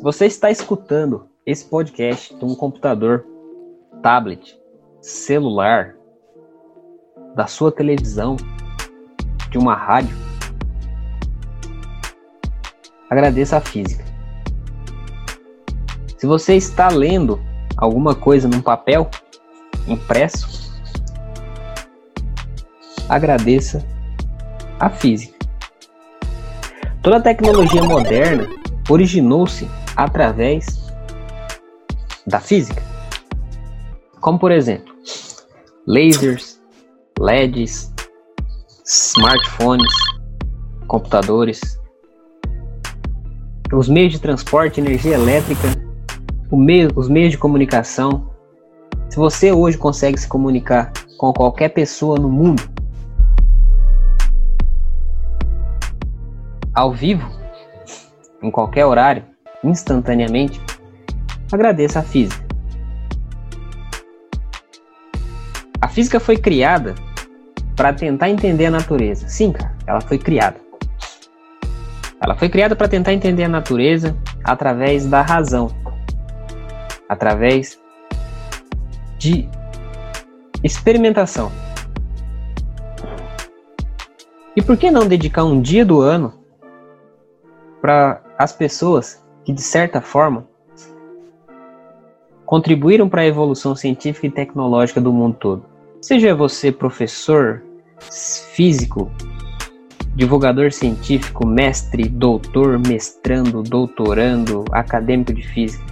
Se você está escutando esse podcast de um computador, tablet, celular, da sua televisão, de uma rádio, agradeça a física. Se você está lendo alguma coisa num papel impresso, agradeça a física. Toda a tecnologia moderna originou-se através da física. Como por exemplo, lasers, LEDs, smartphones, computadores, os meios de transporte, energia elétrica, meio, os meios de comunicação. Se você hoje consegue se comunicar com qualquer pessoa no mundo, ao vivo, em qualquer horário, instantaneamente, agradeça a física. A física foi criada para tentar entender a natureza. Sim, cara, ela foi criada. Ela foi criada para tentar entender a natureza através da razão, através de experimentação. E por que não dedicar um dia do ano para as pessoas que, de certa forma, contribuíram para a evolução científica e tecnológica do mundo todo? Seja você professor, físico, divulgador científico, mestre, doutor, mestrando, doutorando, acadêmico de física.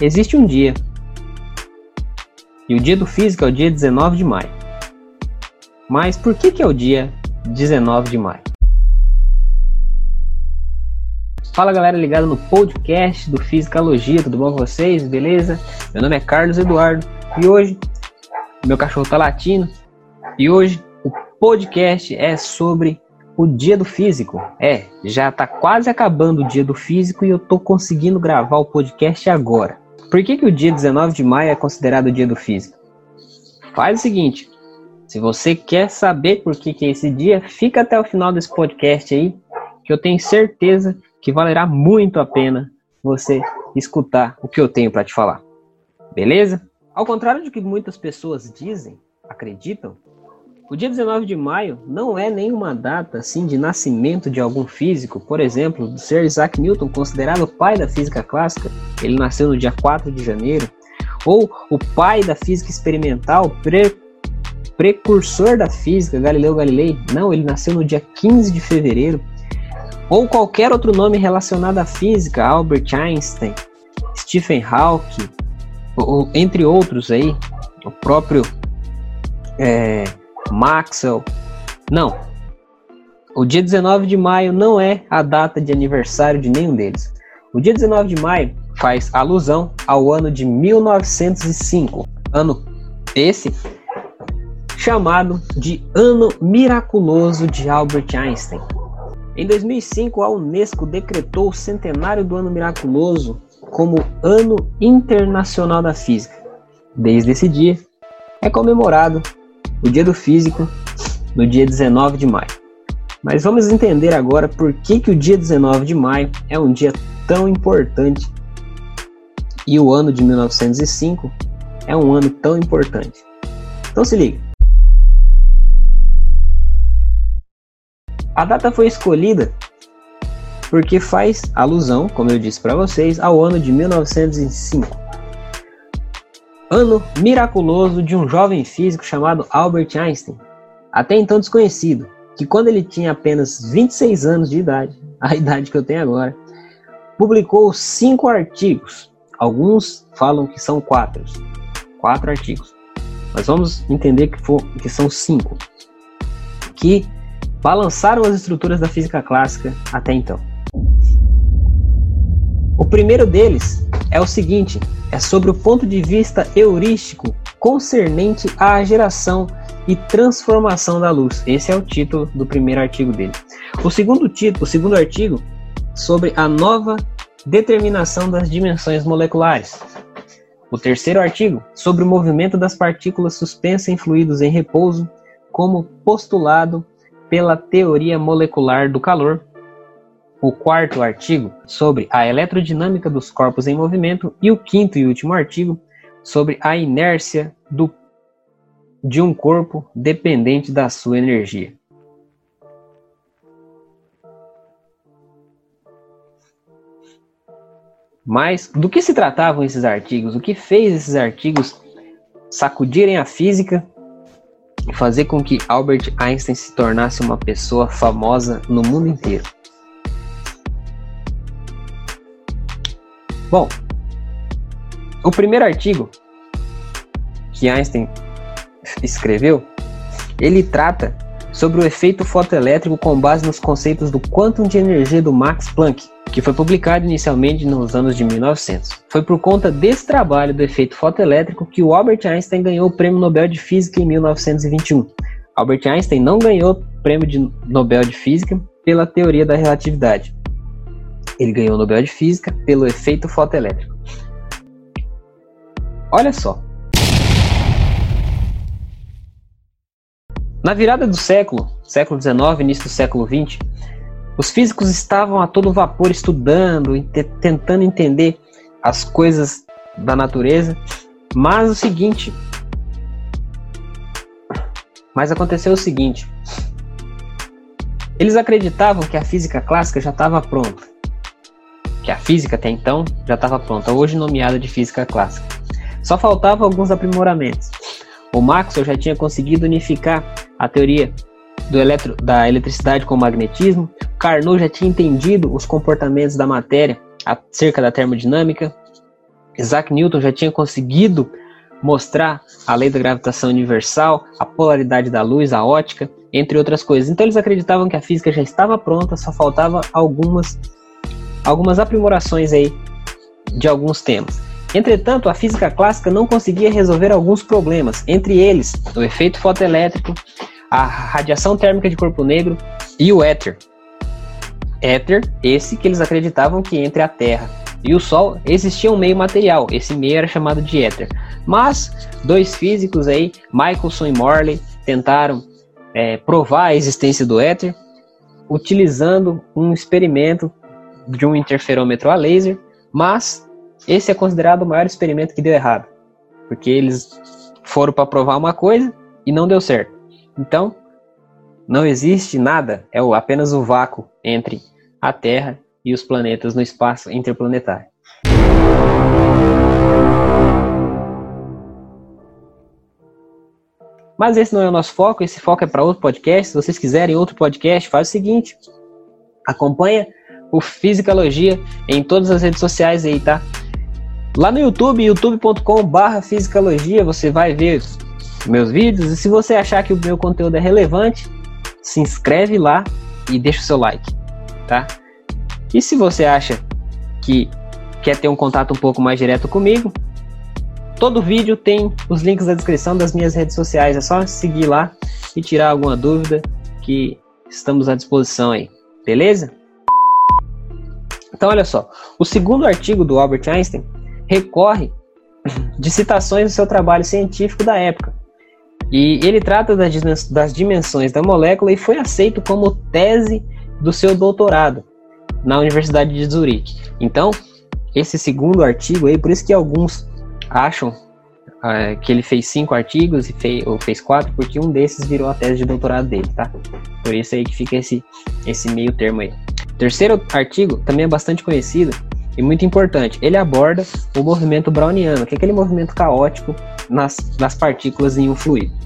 Existe um dia. E o dia do físico é o dia 19 de maio. Mas por que, que é o dia 19 de maio? Fala galera ligada no podcast do Fisicalogia, tudo bom com vocês? Beleza? Meu nome é Carlos Eduardo e hoje meu cachorro tá latindo e hoje o podcast é sobre o dia do físico. É, já tá quase acabando o dia do físico e eu tô conseguindo gravar o podcast agora. Por que, que o dia 19 de maio é considerado o dia do físico? Faz o seguinte, se você quer saber por que, que é esse dia, fica até o final desse podcast aí, que eu tenho certeza que valerá muito a pena você escutar o que eu tenho para te falar. Beleza? Ao contrário do que muitas pessoas dizem, acreditam, o dia 19 de maio não é nenhuma data assim de nascimento de algum físico, por exemplo, do Sir Isaac Newton, considerado o pai da física clássica, ele nasceu no dia 4 de janeiro, ou o pai da física experimental, pre precursor da física, Galileu Galilei, não, ele nasceu no dia 15 de fevereiro, ou qualquer outro nome relacionado à física, Albert Einstein, Stephen Hawking, ou, entre outros aí, o próprio é, Maxwell. Não. O dia 19 de maio não é a data de aniversário de nenhum deles. O dia 19 de maio faz alusão ao ano de 1905, ano esse chamado de Ano Miraculoso de Albert Einstein. Em 2005, a Unesco decretou o centenário do Ano Miraculoso como Ano Internacional da Física. Desde esse dia, é comemorado o Dia do Físico no dia 19 de maio. Mas vamos entender agora por que, que o dia 19 de maio é um dia tão importante e o ano de 1905 é um ano tão importante. Então se liga. A data foi escolhida porque faz alusão, como eu disse para vocês, ao ano de 1905. Ano miraculoso de um jovem físico chamado Albert Einstein, até então desconhecido, que quando ele tinha apenas 26 anos de idade, a idade que eu tenho agora, publicou cinco artigos. Alguns falam que são quatro, quatro artigos. Mas vamos entender que, for, que são cinco, que balançaram as estruturas da física clássica até então. O primeiro deles é o seguinte: é sobre o ponto de vista heurístico concernente à geração e transformação da luz. Esse é o título do primeiro artigo dele. O segundo título, o segundo artigo, sobre a nova determinação das dimensões moleculares. O terceiro artigo, sobre o movimento das partículas suspensas em fluidos em repouso, como postulado pela teoria molecular do calor. o quarto artigo sobre a eletrodinâmica dos corpos em movimento e o quinto e último artigo sobre a inércia do, de um corpo dependente da sua energia. Mas do que se tratavam esses artigos? O que fez esses artigos sacudirem a física fazer com que Albert Einstein se tornasse uma pessoa famosa no mundo inteiro? Bom, o primeiro artigo que Einstein escreveu, ele trata sobre o efeito fotoelétrico com base nos conceitos do quantum de energia do Max Planck, que foi publicado inicialmente nos anos de 1900. Foi por conta desse trabalho do efeito fotoelétrico que o Albert Einstein ganhou o Prêmio Nobel de Física em 1921. Albert Einstein não ganhou o Prêmio de Nobel de Física pela teoria da relatividade. Ele ganhou o Nobel de Física pelo efeito fotoelétrico. Olha só. Na virada do século, século XIX, início do século XX, os físicos estavam a todo vapor estudando, tentando entender as coisas da natureza, mas o seguinte, mas aconteceu o seguinte, eles acreditavam que a física clássica já estava pronta, que a física até então já estava pronta, hoje nomeada de física clássica. Só faltavam alguns aprimoramentos. O Maxwell já tinha conseguido unificar a teoria do eletro, da eletricidade com o magnetismo. Carnot já tinha entendido os comportamentos da matéria acerca da termodinâmica. Isaac Newton já tinha conseguido mostrar a lei da gravitação universal, a polaridade da luz, a ótica, entre outras coisas. Então eles acreditavam que a física já estava pronta, só faltava algumas algumas aprimorações aí de alguns temas. Entretanto, a física clássica não conseguia resolver alguns problemas, entre eles o efeito fotoelétrico, a radiação térmica de corpo negro e o éter. Éter, esse que eles acreditavam que entre a Terra e o Sol existia um meio material, esse meio era chamado de éter. Mas dois físicos aí, Michelson e Morley, tentaram é, provar a existência do éter utilizando um experimento de um interferômetro a laser, mas esse é considerado o maior experimento que deu errado, porque eles foram para provar uma coisa e não deu certo. Então, não existe nada, é apenas o vácuo entre a Terra e os planetas no espaço interplanetário. Mas esse não é o nosso foco, esse foco é para outro podcast. Se vocês quiserem outro podcast, faz o seguinte: acompanha o Fisicalogia em todas as redes sociais aí, tá? Lá no YouTube, youtube.com/fisicalogia, você vai ver meus vídeos. E se você achar que o meu conteúdo é relevante, se inscreve lá e deixa o seu like, tá? E se você acha que quer ter um contato um pouco mais direto comigo, todo vídeo tem os links na descrição das minhas redes sociais. É só seguir lá e tirar alguma dúvida que estamos à disposição aí, beleza? Então, olha só, o segundo artigo do Albert Einstein recorre de citações do seu trabalho científico da época, e ele trata das dimensões da molécula e foi aceito como tese do seu doutorado na Universidade de Zurique. Então, esse segundo artigo aí, por isso que alguns acham uh, que ele fez cinco artigos e fez, ou fez quatro, porque um desses virou a tese de doutorado dele, tá? Por isso aí que fica esse, esse meio termo aí. O terceiro artigo também é bastante conhecido e muito importante. Ele aborda o movimento browniano, que é aquele movimento caótico nas, nas partículas em um fluido.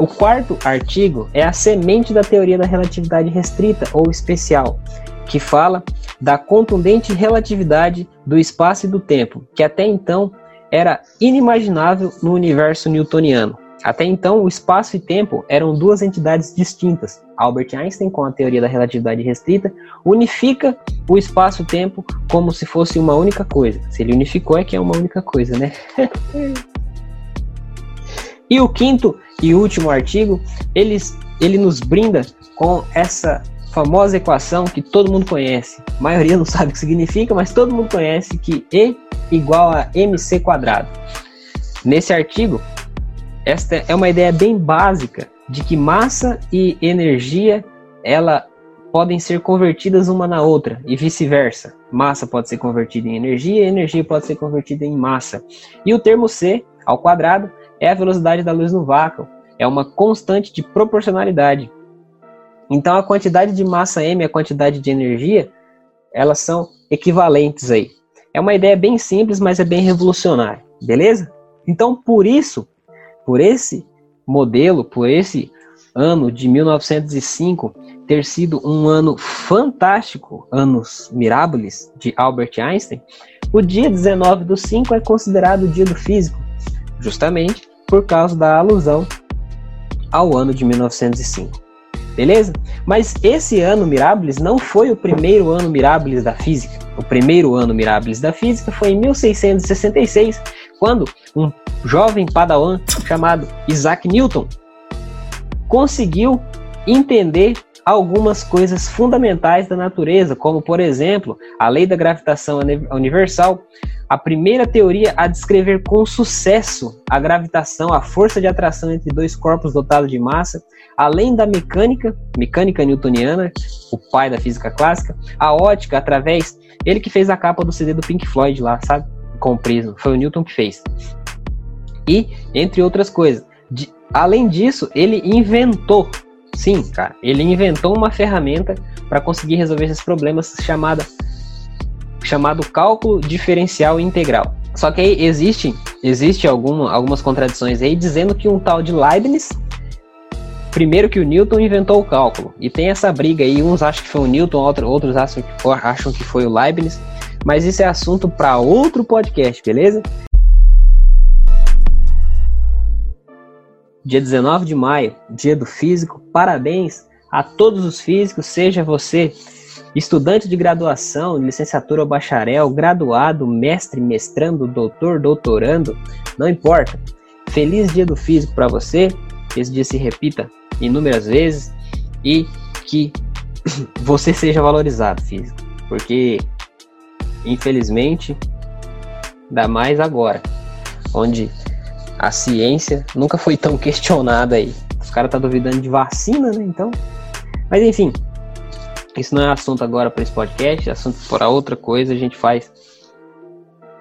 O quarto artigo é a semente da teoria da relatividade restrita ou especial, que fala da contundente relatividade do espaço e do tempo, que até então era inimaginável no universo newtoniano. Até então, o espaço e tempo eram duas entidades distintas. Albert Einstein, com a teoria da relatividade restrita, unifica o espaço-tempo como se fosse uma única coisa. Se ele unificou, é que é uma única coisa, né? e o quinto e último artigo, ele, ele nos brinda com essa famosa equação que todo mundo conhece. A maioria não sabe o que significa, mas todo mundo conhece que E igual a mc quadrado. Nesse artigo, esta é uma ideia bem básica de que massa e energia ela podem ser convertidas uma na outra e vice-versa. Massa pode ser convertida em energia, energia pode ser convertida em massa. E o termo C ao quadrado é a velocidade da luz no vácuo, é uma constante de proporcionalidade. Então a quantidade de massa m e a quantidade de energia, elas são equivalentes aí. É uma ideia bem simples, mas é bem revolucionária, beleza? Então por isso, por esse modelo, por esse ano de 1905 ter sido um ano fantástico, anos mirables de Albert Einstein, o dia 19 do 5 é considerado o dia do físico, justamente por causa da alusão ao ano de 1905. Beleza? Mas esse ano Mirabilis não foi o primeiro ano Mirabilis da física. O primeiro ano Mirabilis da física foi em 1666, quando um jovem padawan chamado Isaac Newton conseguiu entender algumas coisas fundamentais da natureza, como por exemplo, a lei da gravitação universal, a primeira teoria a descrever com sucesso a gravitação, a força de atração entre dois corpos dotados de massa, além da mecânica, mecânica newtoniana, o pai da física clássica, a ótica através, ele que fez a capa do CD do Pink Floyd lá, sabe? Com o prisma, foi o Newton que fez. E entre outras coisas, de, além disso, ele inventou Sim, cara, ele inventou uma ferramenta para conseguir resolver esses problemas chamada chamado cálculo diferencial integral. Só que aí existe, existe alguma, algumas contradições aí dizendo que um tal de Leibniz, primeiro que o Newton inventou o cálculo, e tem essa briga aí, uns acham que foi o Newton, outros acham que foi, acham que foi o Leibniz, mas isso é assunto para outro podcast, beleza? Dia 19 de maio, dia do físico. Parabéns a todos os físicos, seja você estudante de graduação, licenciatura ou bacharel, graduado, mestre, mestrando, doutor, doutorando, não importa. Feliz dia do físico para você, esse dia se repita inúmeras vezes e que você seja valorizado, físico, porque infelizmente dá mais agora, onde a ciência nunca foi tão questionada aí. Os caras tá duvidando de vacina, né? Então. Mas enfim, isso não é assunto agora para esse podcast, é assunto para outra coisa, a gente faz.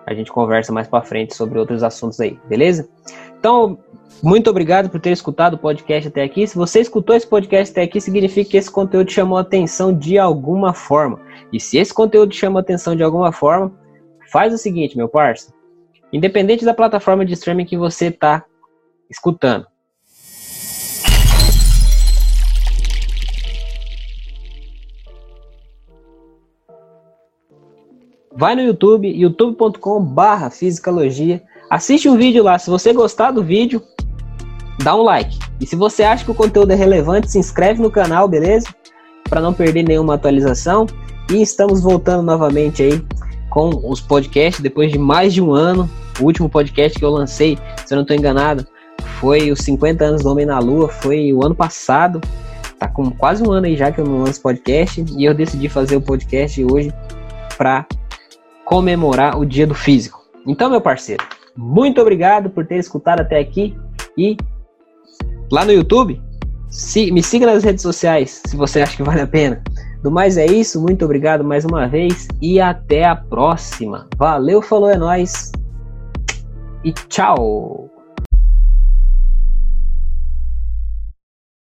A gente conversa mais para frente sobre outros assuntos aí, beleza? Então, muito obrigado por ter escutado o podcast até aqui. Se você escutou esse podcast até aqui, significa que esse conteúdo chamou a atenção de alguma forma. E se esse conteúdo chama a atenção de alguma forma, faz o seguinte, meu parceiro independente da plataforma de streaming que você está escutando. Vai no YouTube, youtube.com/barra fisicalogia. Assiste um vídeo lá. Se você gostar do vídeo, dá um like. E se você acha que o conteúdo é relevante, se inscreve no canal, beleza? Para não perder nenhuma atualização. E estamos voltando novamente aí com os podcasts depois de mais de um ano. O último podcast que eu lancei, se eu não estou enganado, foi os 50 anos do Homem na Lua, foi o ano passado. Tá com quase um ano aí já que eu não lanço podcast e eu decidi fazer o podcast hoje para comemorar o Dia do Físico. Então, meu parceiro, muito obrigado por ter escutado até aqui e lá no YouTube, se, me siga nas redes sociais se você acha que vale a pena. Do mais é isso, muito obrigado mais uma vez e até a próxima. Valeu, falou, é nóis e tchau!